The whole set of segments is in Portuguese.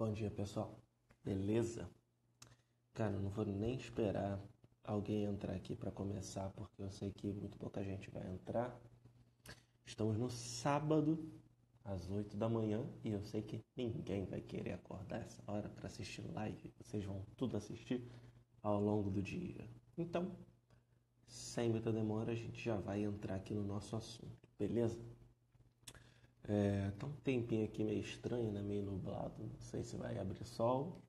Bom dia, pessoal. Beleza? Cara, não vou nem esperar alguém entrar aqui para começar, porque eu sei que muito pouca gente vai entrar. Estamos no sábado, às 8 da manhã, e eu sei que ninguém vai querer acordar essa hora para assistir live. Vocês vão tudo assistir ao longo do dia. Então, sem muita demora, a gente já vai entrar aqui no nosso assunto, beleza? É, tá um tempinho aqui meio estranho, né? Meio nublado. Não sei se vai abrir sol.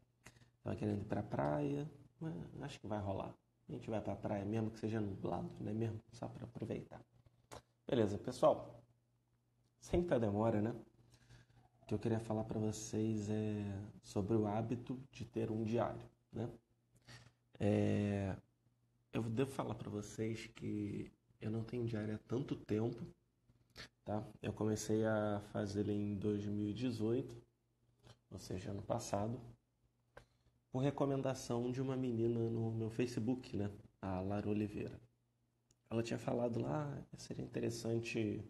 Tava querendo ir pra praia, mas acho que vai rolar. A gente vai pra praia mesmo que seja nublado, né mesmo? Só para aproveitar. Beleza, pessoal. Sem muita demora, né? O que eu queria falar para vocês é sobre o hábito de ter um diário, né? É, eu devo falar para vocês que eu não tenho diário há tanto tempo Tá? Eu comecei a fazer em 2018, ou seja, ano passado, por recomendação de uma menina no meu Facebook, né? A Lara Oliveira. Ela tinha falado lá, ah, seria interessante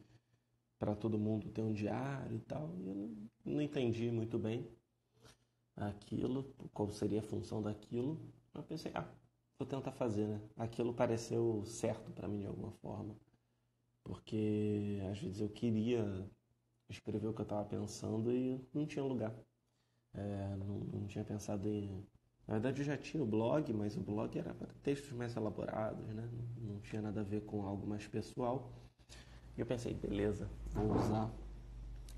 para todo mundo ter um diário e tal, e eu não entendi muito bem aquilo, qual seria a função daquilo. Eu pensei, ah, vou tentar fazer, né? Aquilo pareceu certo para mim de alguma forma porque às vezes eu queria escrever o que eu estava pensando e não tinha lugar. É, não, não, tinha pensado em. Na verdade, eu já tinha o blog, mas o blog era para textos mais elaborados, né? não tinha nada a ver com algo mais pessoal. E eu pensei, beleza, vou usar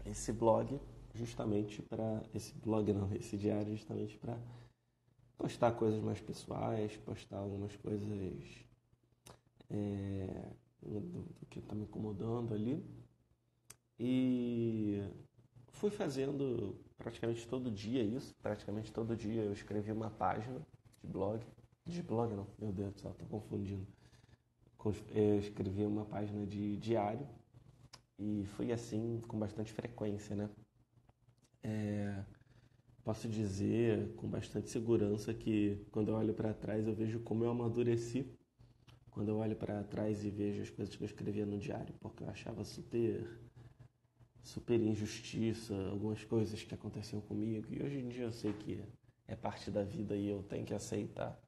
esse blog justamente para. Esse blog não, esse diário justamente para postar coisas mais pessoais, postar algumas coisas. É, do, do que está me incomodando ali. E fui fazendo praticamente todo dia isso. Praticamente todo dia eu escrevi uma página de blog. De blog não, meu Deus do céu, estou confundindo. Eu escrevi uma página de diário e foi assim com bastante frequência, né? É, posso dizer com bastante segurança que quando eu olho para trás eu vejo como eu amadureci quando eu olho para trás e vejo as coisas que eu escrevia no diário, porque eu achava super, super injustiça, algumas coisas que aconteciam comigo, e hoje em dia eu sei que é parte da vida e eu tenho que aceitar,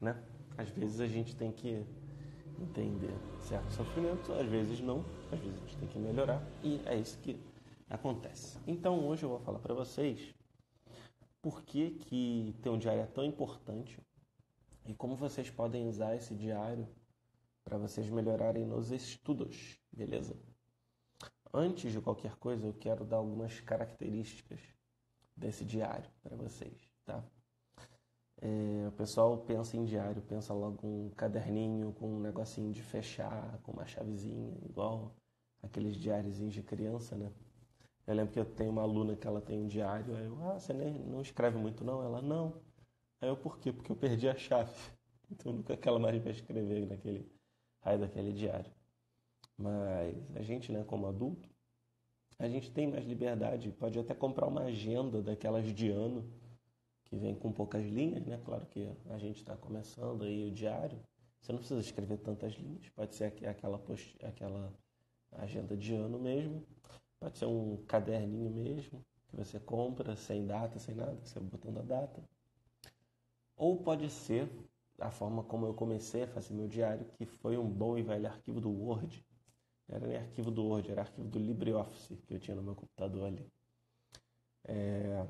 né? Às vezes a gente tem que entender certo sofrimento, às vezes não, às vezes a gente tem que melhorar, e é isso que acontece. Então hoje eu vou falar para vocês por que, que ter um diário é tão importante e como vocês podem usar esse diário para vocês melhorarem nos estudos, beleza? Antes de qualquer coisa, eu quero dar algumas características desse diário para vocês, tá? É, o pessoal pensa em diário, pensa logo um caderninho com um negocinho de fechar, com uma chavezinha, igual aqueles diáriozinhos de criança, né? Eu lembro que eu tenho uma aluna que ela tem um diário, aí eu, ah, você nem, não escreve muito não? Ela, não. Aí eu, por quê? Porque eu perdi a chave. Então nunca aquela mais vai escrever naquele raio daquele diário. Mas a gente, né, como adulto, a gente tem mais liberdade, pode até comprar uma agenda daquelas de ano, que vem com poucas linhas, né? Claro que a gente está começando aí o diário, você não precisa escrever tantas linhas, pode ser aquela, post... aquela agenda de ano mesmo, pode ser um caderninho mesmo, que você compra sem data, sem nada, você botando a data. Ou pode ser a forma como eu comecei a fazer meu diário, que foi um bom e velho arquivo do Word. Não era nem arquivo do Word, era arquivo do LibreOffice que eu tinha no meu computador ali. É...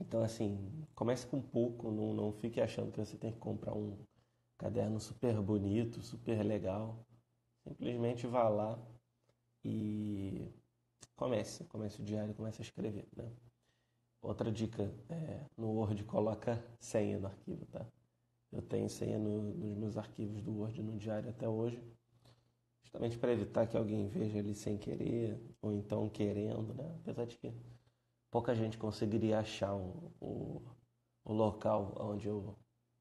Então, assim, comece com pouco, não, não fique achando que você tem que comprar um caderno super bonito, super legal. Simplesmente vá lá e comece, comece o diário, comece a escrever, né? Outra dica, é, no Word coloca senha no arquivo, tá? Eu tenho senha no, nos meus arquivos do Word no diário até hoje, justamente para evitar que alguém veja ali sem querer ou então querendo, né? Apesar de que pouca gente conseguiria achar o, o, o local onde eu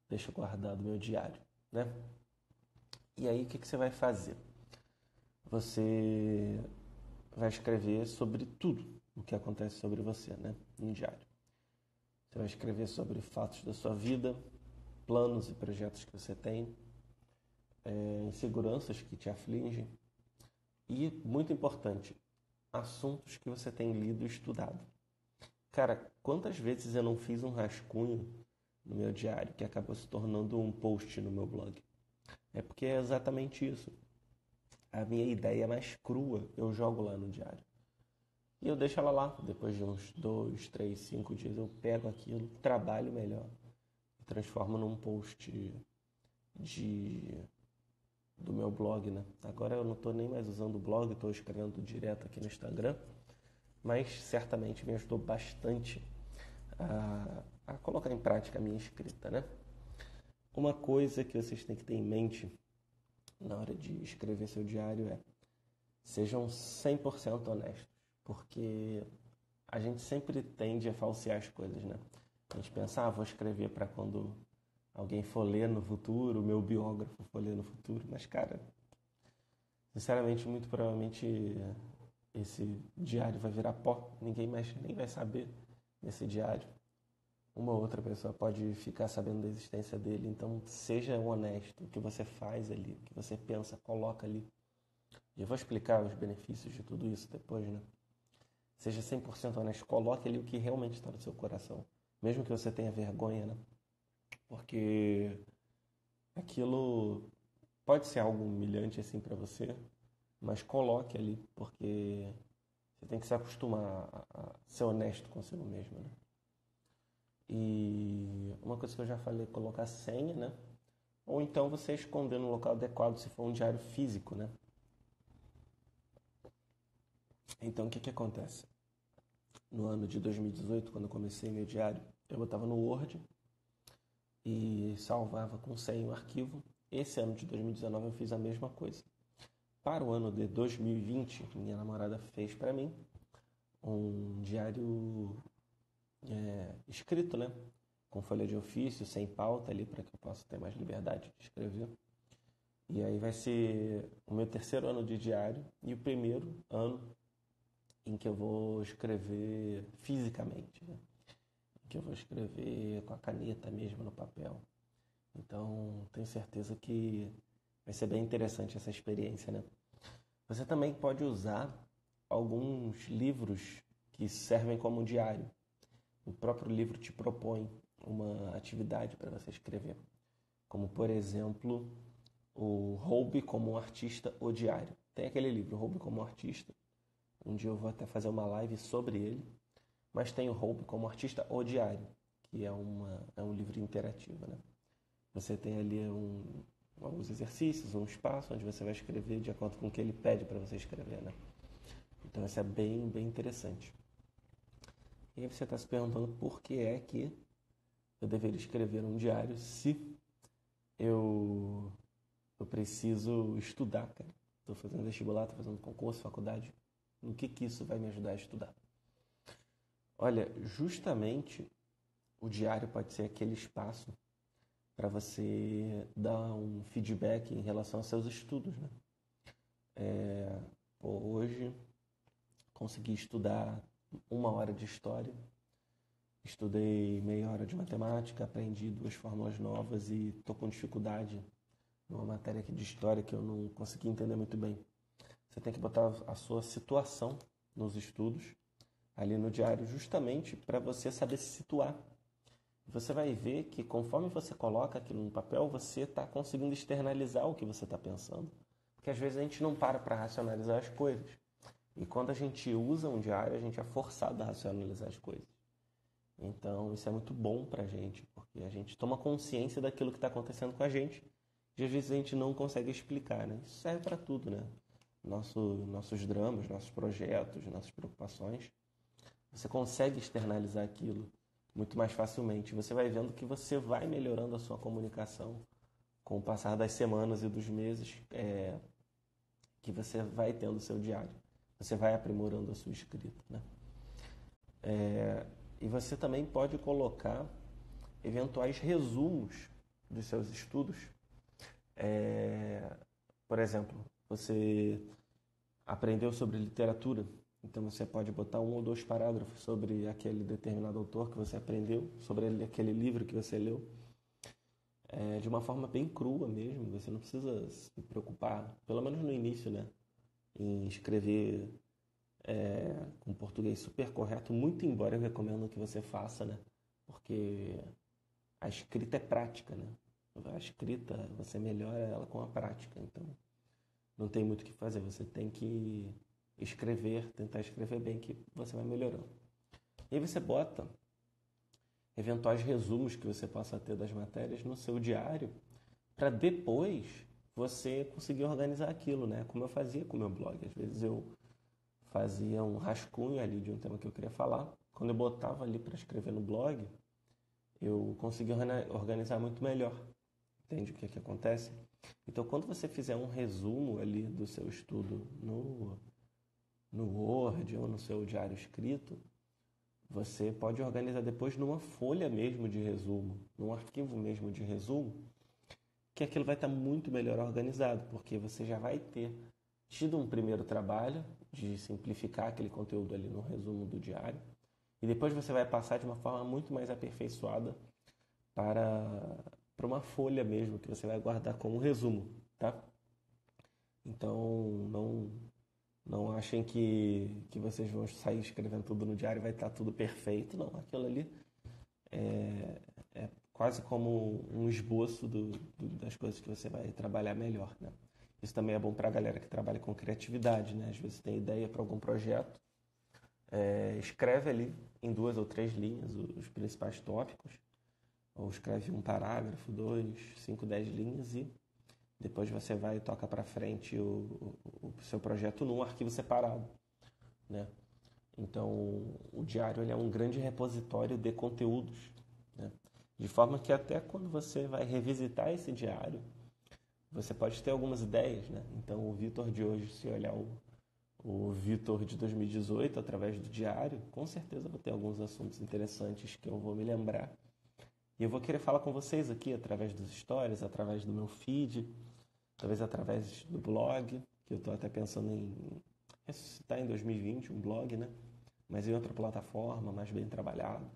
deixo guardado meu diário, né? E aí o que, que você vai fazer? Você vai escrever sobre tudo o que acontece sobre você, né? No diário. Você vai escrever sobre fatos da sua vida, planos e projetos que você tem, é, inseguranças que te afligem e, muito importante, assuntos que você tem lido e estudado. Cara, quantas vezes eu não fiz um rascunho no meu diário que acabou se tornando um post no meu blog? É porque é exatamente isso. A minha ideia mais crua eu jogo lá no diário. E eu deixo ela lá. Depois de uns dois, três, cinco dias eu pego aquilo, trabalho melhor transformo num post de do meu blog, né? Agora eu não estou nem mais usando o blog, estou escrevendo direto aqui no Instagram, mas certamente me ajudou bastante a, a colocar em prática a minha escrita, né? Uma coisa que vocês têm que ter em mente na hora de escrever seu diário é sejam 100% honestos, porque a gente sempre tende a falsear as coisas, né? A gente pensa, ah, vou escrever para quando alguém for ler no futuro, meu biógrafo for ler no futuro, mas cara, sinceramente, muito provavelmente esse diário vai virar pó, ninguém mais nem vai saber desse diário. Uma outra pessoa pode ficar sabendo da existência dele, então seja honesto, o que você faz ali, o que você pensa, coloca ali. Eu vou explicar os benefícios de tudo isso depois, né? Seja 100% honesto, coloque ali o que realmente está no seu coração, mesmo que você tenha vergonha, né? porque aquilo pode ser algo humilhante assim para você, mas coloque ali, porque você tem que se acostumar a, ser honesto consigo mesmo, né? E uma coisa que eu já falei, colocar senha, né? Ou então você esconder no local adequado se for um diário físico, né? Então o que que acontece? No ano de 2018, quando eu comecei meu diário, eu botava no Word e salvava com senha o arquivo. Esse ano de 2019 eu fiz a mesma coisa. Para o ano de 2020, minha namorada fez para mim um diário é, escrito, né? Com folha de ofício, sem pauta ali, para que eu possa ter mais liberdade de escrever. E aí vai ser o meu terceiro ano de diário e o primeiro ano em que eu vou escrever fisicamente. Né? que eu vou escrever com a caneta mesmo no papel. Então, tenho certeza que vai ser bem interessante essa experiência, né? Você também pode usar alguns livros que servem como diário. O próprio livro te propõe uma atividade para você escrever, como por exemplo, o Roube como um artista o diário. Tem aquele livro, Roube como um artista. Um dia eu vou até fazer uma live sobre ele mas tem o Hope como artista o diário, que é, uma, é um livro interativo. Né? Você tem ali um, alguns exercícios, um espaço onde você vai escrever de acordo com o que ele pede para você escrever. Né? Então isso é bem, bem interessante. E aí você está se perguntando por que é que eu deveria escrever um diário se eu, eu preciso estudar, cara. Estou fazendo vestibular, estou fazendo concurso, faculdade. No que, que isso vai me ajudar a estudar? Olha, justamente o diário pode ser aquele espaço para você dar um feedback em relação aos seus estudos, né? É, hoje consegui estudar uma hora de história, estudei meia hora de matemática, aprendi duas fórmulas novas e estou com dificuldade numa matéria aqui de história que eu não consegui entender muito bem. Você tem que botar a sua situação nos estudos ali no diário justamente para você saber se situar. Você vai ver que conforme você coloca aquilo no papel, você está conseguindo externalizar o que você está pensando. Porque às vezes a gente não para para racionalizar as coisas. E quando a gente usa um diário, a gente é forçado a racionalizar as coisas. Então isso é muito bom para a gente, porque a gente toma consciência daquilo que está acontecendo com a gente. E às vezes a gente não consegue explicar, né? Isso serve para tudo, né? Nosso, nossos dramas, nossos projetos, nossas preocupações. Você consegue externalizar aquilo muito mais facilmente. Você vai vendo que você vai melhorando a sua comunicação com o passar das semanas e dos meses é, que você vai tendo o seu diário. Você vai aprimorando a sua escrita. Né? É, e você também pode colocar eventuais resumos dos seus estudos. É, por exemplo, você aprendeu sobre literatura então você pode botar um ou dois parágrafos sobre aquele determinado autor que você aprendeu, sobre aquele livro que você leu, é, de uma forma bem crua mesmo. Você não precisa se preocupar, pelo menos no início, né, em escrever é, português super correto, muito embora eu recomendo que você faça, né? Porque a escrita é prática, né? A escrita, você melhora ela com a prática, então não tem muito o que fazer, você tem que escrever, tentar escrever bem que você vai melhorando. E aí você bota eventuais resumos que você possa ter das matérias no seu diário para depois você conseguir organizar aquilo, né? Como eu fazia com o meu blog. Às vezes eu fazia um rascunho ali de um tema que eu queria falar. Quando eu botava ali para escrever no blog, eu conseguia organizar muito melhor. Entende o que, que acontece? Então, quando você fizer um resumo ali do seu estudo no, no Word ou no seu diário escrito, você pode organizar depois numa folha mesmo de resumo, num arquivo mesmo de resumo, que aquilo vai estar muito melhor organizado, porque você já vai ter tido um primeiro trabalho de simplificar aquele conteúdo ali no resumo do diário, e depois você vai passar de uma forma muito mais aperfeiçoada para, para uma folha mesmo, que você vai guardar como resumo, tá? Então, não, não achem que, que vocês vão sair escrevendo tudo no diário e vai estar tudo perfeito. Não, aquilo ali é, é quase como um esboço do, do, das coisas que você vai trabalhar melhor, né? Isso também é bom para a galera que trabalha com criatividade, né? Às vezes tem ideia para algum projeto, é, escreve ali em duas ou três linhas os principais tópicos, ou escreve um parágrafo, dois, cinco, dez linhas e depois você vai e toca para frente o, o, o, seu projeto num arquivo separado, né? Então, o diário é um grande repositório de conteúdos, né? de forma que até quando você vai revisitar esse diário, você pode ter algumas ideias, né? Então, o Vitor de hoje, se olhar o, o Vitor de 2018 através do diário, com certeza vou ter alguns assuntos interessantes que eu vou me lembrar. E eu vou querer falar com vocês aqui através dos stories, através do meu feed, talvez através do blog, que eu estou até pensando em ressuscitar em 2020 um blog, né? Mas em outra plataforma, mais bem trabalhado.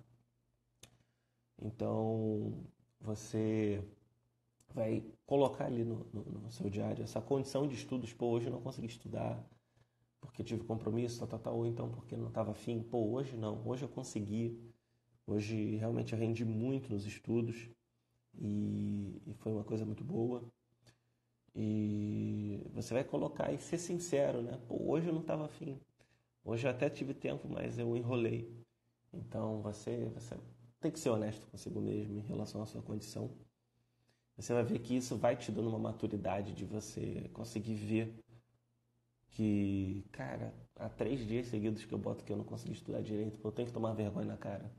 Então, você vai colocar ali no, no, no, seu diário essa condição de estudos. Pô, hoje eu não consegui estudar porque tive compromisso, tal, tal, tal, ou então porque não estava afim. Pô, hoje não, hoje eu consegui. Hoje realmente eu rendi muito nos estudos e, e foi uma coisa muito boa. E você vai colocar e ser sincero, né? Pô, hoje eu não estava afim. Hoje eu até tive tempo, mas eu enrolei. Então você, você tem que ser honesto consigo mesmo em relação à sua condição você vai ver que isso vai te dando uma maturidade de você conseguir ver que, cara, há três dias seguidos que eu boto que eu não consegui estudar direito, eu tenho que tomar vergonha na cara.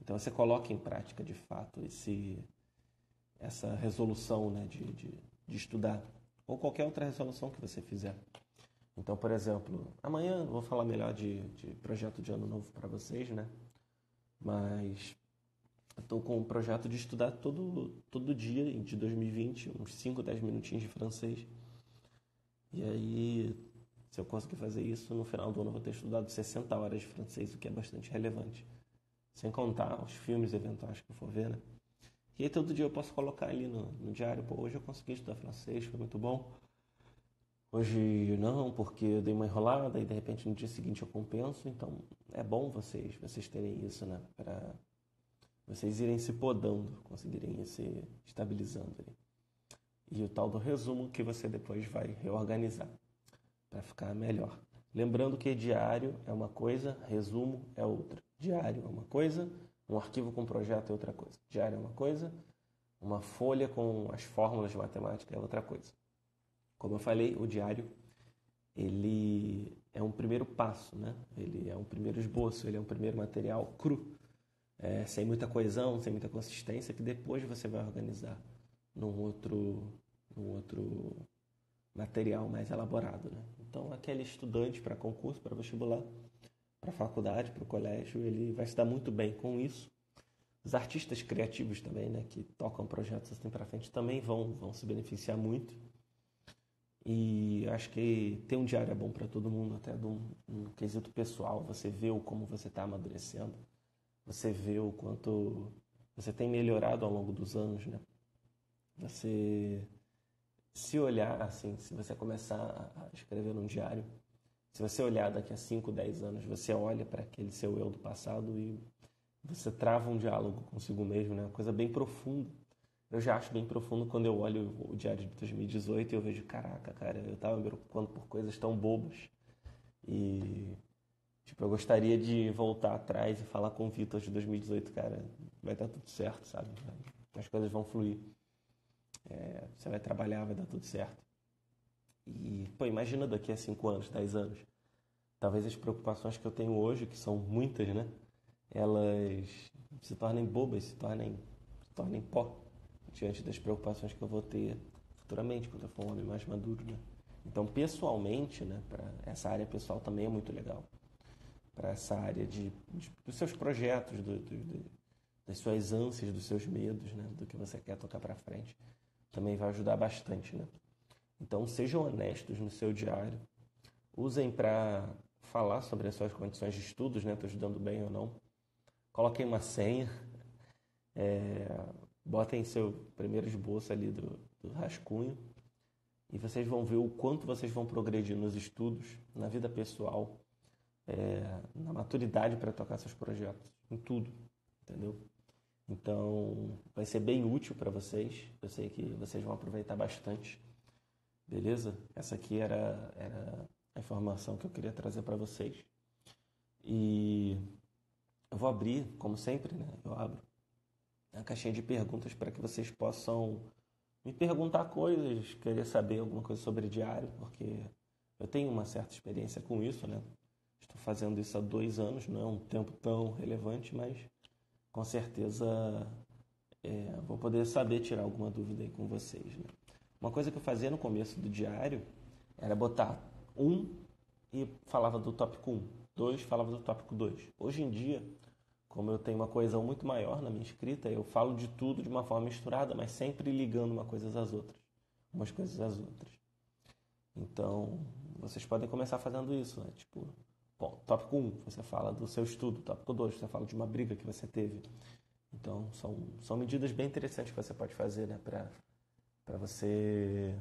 Então você coloca em prática de fato esse, essa resolução né, de, de, de estudar, ou qualquer outra resolução que você fizer. Então, por exemplo, amanhã eu vou falar melhor de, de projeto de ano novo para vocês, né? Mas Estou com um projeto de estudar todo, todo dia de 2020, uns 5, 10 minutinhos de francês. E aí, se eu conseguir fazer isso, no final do ano eu vou ter estudado 60 horas de francês, o que é bastante relevante. Sem contar os filmes eventuais que eu for ver, né? E aí todo dia eu posso colocar ali no, no diário, pô, hoje eu consegui estudar francês, foi muito bom. Hoje não, porque eu dei uma enrolada e de repente no dia seguinte eu compenso. Então é bom vocês, vocês terem isso, né? Pra vocês irem se podando, conseguirem ir se estabilizando ali. E o tal do resumo que você depois vai reorganizar para ficar melhor. Lembrando que diário é uma coisa, resumo é outra. Diário é uma coisa, um arquivo com projeto é outra coisa. Diário é uma coisa, uma folha com as fórmulas de matemática é outra coisa. Como eu falei, o diário ele é um primeiro passo, né? Ele é um primeiro esboço, ele é um primeiro material cru é, sem muita coesão, sem muita consistência, que depois você vai organizar num outro, num outro material mais elaborado. Né? Então, aquele estudante para concurso, para vestibular, para faculdade, para o colégio, ele vai se dar muito bem com isso. Os artistas criativos também, né, que tocam projetos assim para frente, também vão, vão se beneficiar muito. E acho que ter um diário é bom para todo mundo, até de um, um quesito pessoal. Você vê o como você está amadurecendo você vê o quanto você tem melhorado ao longo dos anos, né? Você se olhar assim, se você começar a escrever num diário, Se você olhar daqui a 5, 10 anos, você olha para aquele seu eu do passado e você trava um diálogo consigo mesmo, né? Uma coisa bem profunda. Eu já acho bem profundo quando eu olho o diário de 2018 e eu vejo, caraca, cara, eu tava me preocupando por coisas tão bobas. E, tipo, eu gostaria de voltar atrás e falar com o Vitor de 2018, cara, vai dar tudo certo, sabe? As coisas vão fluir. É, você vai trabalhar, vai dar tudo certo. E, pô, imagina daqui a 5 anos, 10 anos. Talvez as preocupações que eu tenho hoje, que são muitas, né? Elas se tornem bobas, se tornem, se tornem pó diante das preocupações que eu vou ter futuramente, quando eu for um homem mais maduro, né? Então, pessoalmente, né, para essa área pessoal também é muito legal. Para essa área de, de, dos seus projetos, do, do, do, das suas ânsias, dos seus medos, né, do que você quer tocar para frente, também vai ajudar bastante, né? Então, sejam honestos no seu diário. Usem para falar sobre as suas condições de estudos, né? Estou estudando bem ou não. Coloquem uma senha. É, botem seu primeiro esboço ali do, do rascunho. E vocês vão ver o quanto vocês vão progredir nos estudos, na vida pessoal, é, na maturidade para tocar seus projetos, em tudo, entendeu? Então, vai ser bem útil para vocês. Eu sei que vocês vão aproveitar bastante. Beleza? Essa aqui era, era a informação que eu queria trazer para vocês. E eu vou abrir, como sempre, né? Eu abro a caixinha de perguntas para que vocês possam me perguntar coisas, querer saber alguma coisa sobre diário, porque eu tenho uma certa experiência com isso, né? Estou fazendo isso há dois anos, não é um tempo tão relevante, mas com certeza é, vou poder saber tirar alguma dúvida aí com vocês. Né? Uma coisa que eu fazia no começo do diário era botar um e falava do tópico 1, dois falava do tópico 2. Hoje em dia, como eu tenho uma coesão muito maior na minha escrita, eu falo de tudo de uma forma misturada, mas sempre ligando uma coisa às outras, umas coisas às outras. Então, vocês podem começar fazendo isso, né? Tipo, bom, tópico 1, você fala do seu estudo, tópico 2, você fala de uma briga que você teve. Então, são, são medidas bem interessantes que você pode fazer, né, para você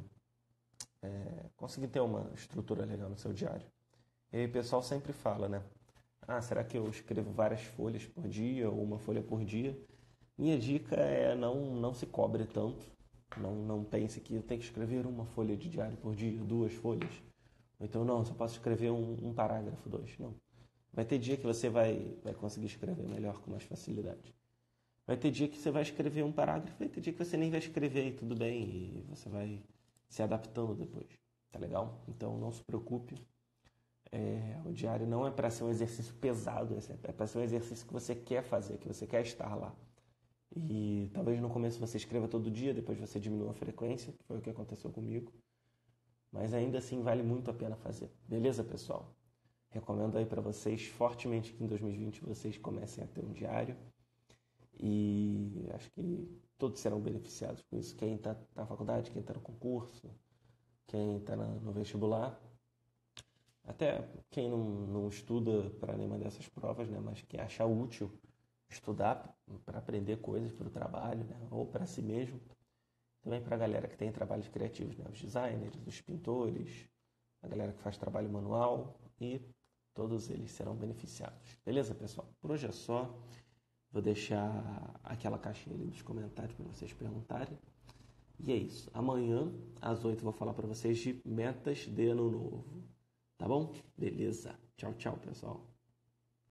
é, conseguir ter uma estrutura legal no seu diário. E aí o pessoal sempre fala, né? Ah, será que eu escrevo várias folhas por dia ou uma folha por dia? Minha dica é não, não se cobre tanto. Não, não pense que eu tenho que escrever uma folha de diário por dia, duas folhas. Ou então, não, só posso escrever um, um parágrafo, dois. Não. Vai ter dia que você vai, vai conseguir escrever melhor, com mais facilidade. Vai ter dia que você vai escrever um parágrafo, vai ter dia que você nem vai escrever e tudo bem, e você vai se adaptando depois. Tá legal? Então, não se preocupe. É, o diário não é para ser um exercício pesado, é para ser um exercício que você quer fazer, que você quer estar lá. E talvez no começo você escreva todo dia, depois você diminua a frequência, que foi o que aconteceu comigo. Mas ainda assim vale muito a pena fazer. Beleza, pessoal? Recomendo aí para vocês fortemente que em 2020 vocês comecem a ter um diário. E acho que todos serão beneficiados com isso. Quem está na faculdade, quem está no concurso, quem está no vestibular. Até quem não, não estuda para nenhuma dessas provas, né, mas que acha útil estudar para aprender coisas para o trabalho né, ou para si mesmo. Também para a galera que tem trabalhos criativos, né, os designers, os pintores, a galera que faz trabalho manual e todos eles serão beneficiados. Beleza, pessoal? Por hoje é só. Vou deixar aquela caixinha ali nos comentários para vocês perguntarem. E é isso. Amanhã, às 8, vou falar para vocês de metas de ano novo. Tá bom? Beleza. Tchau, tchau, pessoal.